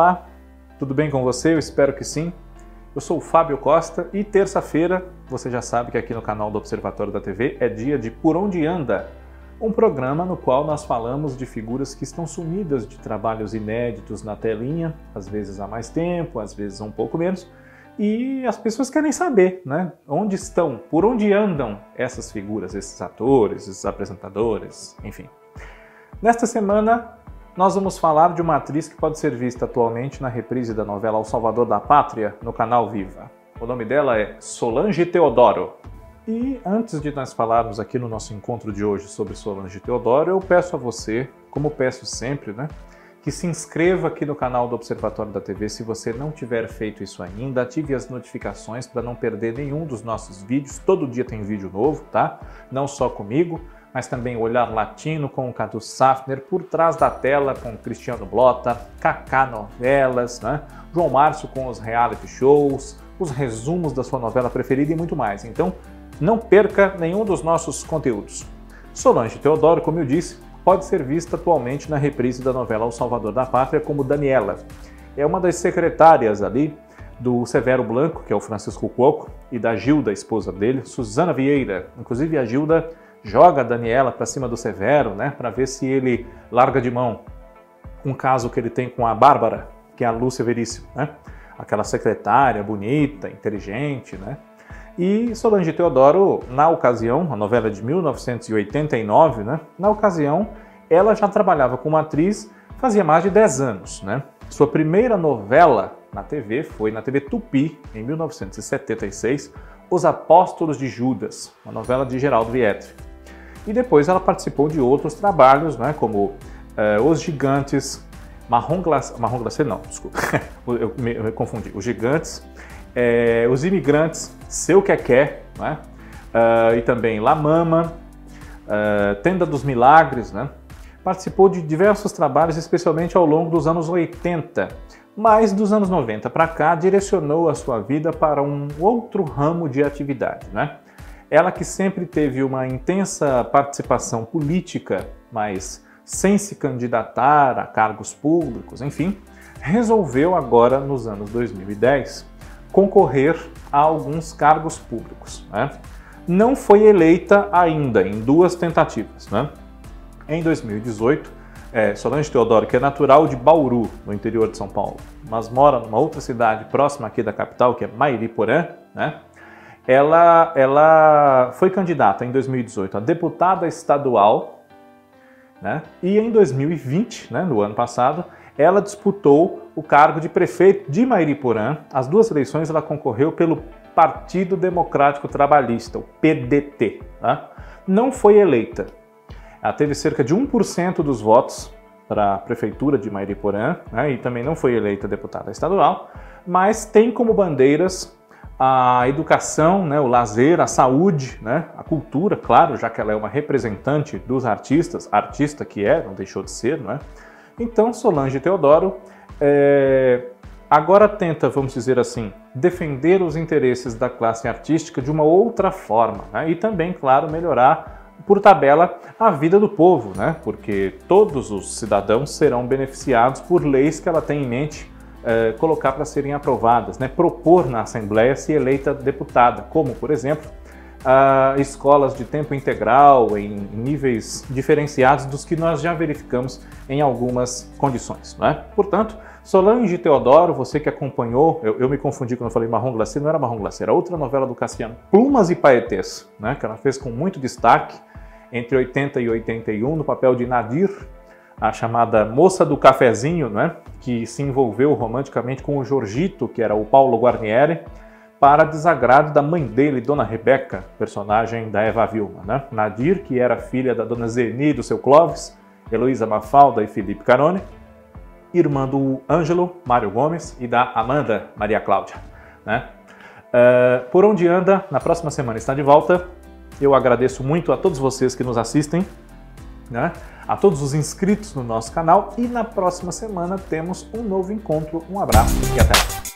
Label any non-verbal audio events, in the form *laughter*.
Olá, tudo bem com você? Eu espero que sim. Eu sou o Fábio Costa e terça-feira, você já sabe que aqui no canal do Observatório da TV é dia de Por Onde Anda, um programa no qual nós falamos de figuras que estão sumidas de trabalhos inéditos na telinha, às vezes há mais tempo, às vezes um pouco menos, e as pessoas querem saber, né? Onde estão, por onde andam essas figuras, esses atores, esses apresentadores, enfim. Nesta semana nós vamos falar de uma atriz que pode ser vista atualmente na reprise da novela O Salvador da Pátria no canal Viva. O nome dela é Solange Teodoro. E antes de nós falarmos aqui no nosso encontro de hoje sobre Solange Teodoro, eu peço a você, como peço sempre, né, que se inscreva aqui no canal do Observatório da TV se você não tiver feito isso ainda. Ative as notificações para não perder nenhum dos nossos vídeos. Todo dia tem vídeo novo, tá? Não só comigo, mas também o Olhar Latino com o Cadu Safner, Por Trás da Tela com Cristiano Blota, Kaká Novelas, né? João Márcio com os reality shows, os resumos da sua novela preferida e muito mais. Então, não perca nenhum dos nossos conteúdos. Solange Teodoro, como eu disse, pode ser vista atualmente na reprise da novela O Salvador da Pátria como Daniela. É uma das secretárias ali do Severo Blanco, que é o Francisco Cuoco, e da Gilda, esposa dele, Suzana Vieira. Inclusive a Gilda joga a Daniela para cima do Severo, né, para ver se ele larga de mão. Um caso que ele tem com a Bárbara, que é a Lúcia Veríssimo, né? Aquela secretária bonita, inteligente, né? E Solange Teodoro, na ocasião, a novela de 1989, né? Na ocasião, ela já trabalhava como atriz fazia mais de 10 anos, né? Sua primeira novela na TV foi na TV Tupi, em 1976, Os Apóstolos de Judas, uma novela de Geraldo Vietri. E depois ela participou de outros trabalhos, né, como uh, Os Gigantes, Marrom Glacê, Marrom Glacê não, desculpa, *laughs* eu, me, eu me confundi, Os Gigantes, é, Os Imigrantes, Seu Que Quer, né, uh, e também La Mama, uh, Tenda dos Milagres, né, participou de diversos trabalhos, especialmente ao longo dos anos 80, mas dos anos 90 para cá direcionou a sua vida para um outro ramo de atividade, né? Ela que sempre teve uma intensa participação política, mas sem se candidatar a cargos públicos, enfim, resolveu agora, nos anos 2010, concorrer a alguns cargos públicos. Né? Não foi eleita ainda em duas tentativas. Né? Em 2018, é, Solange Teodoro, que é natural de Bauru, no interior de São Paulo, mas mora numa outra cidade próxima aqui da capital, que é Mairiporã, né? Ela, ela foi candidata em 2018 a deputada estadual, né? e em 2020, né, no ano passado, ela disputou o cargo de prefeito de Mairiporã. As duas eleições ela concorreu pelo Partido Democrático Trabalhista, o PDT. Né? Não foi eleita. Ela teve cerca de 1% dos votos para a prefeitura de Mairiporã né? e também não foi eleita deputada estadual, mas tem como bandeiras a educação, né, o lazer, a saúde, né, a cultura, claro, já que ela é uma representante dos artistas, artista que é, não deixou de ser, não é? Então, Solange Teodoro é, agora tenta, vamos dizer assim, defender os interesses da classe artística de uma outra forma, né? e também, claro, melhorar por tabela a vida do povo, né? porque todos os cidadãos serão beneficiados por leis que ela tem em mente eh, colocar para serem aprovadas, né? propor na Assembleia se eleita deputada, como, por exemplo, uh, escolas de tempo integral em níveis diferenciados dos que nós já verificamos em algumas condições. Né? Portanto, Solange Teodoro, você que acompanhou, eu, eu, me confundi quando eu falei Marrom Glacê, não era Marrom Glacê, era outra novela do Cassiano, Plumas e Paetês, né? que ela fez com muito destaque entre 80 e 81 no papel de Nadir, a chamada moça do cafezinho, né, que se envolveu romanticamente com o Jorgito, que era o Paulo Guarnieri, para desagrado da mãe dele, Dona Rebeca, personagem da Eva Vilma. Né? Nadir, que era filha da Dona Zeni do seu Clóvis, Heloísa Mafalda e Felipe Carone, irmã do Ângelo, Mário Gomes, e da Amanda, Maria Cláudia. Né? Uh, por onde anda, na próxima semana está de volta. Eu agradeço muito a todos vocês que nos assistem. Né? a todos os inscritos no nosso canal e na próxima semana temos um novo encontro. Um abraço e até!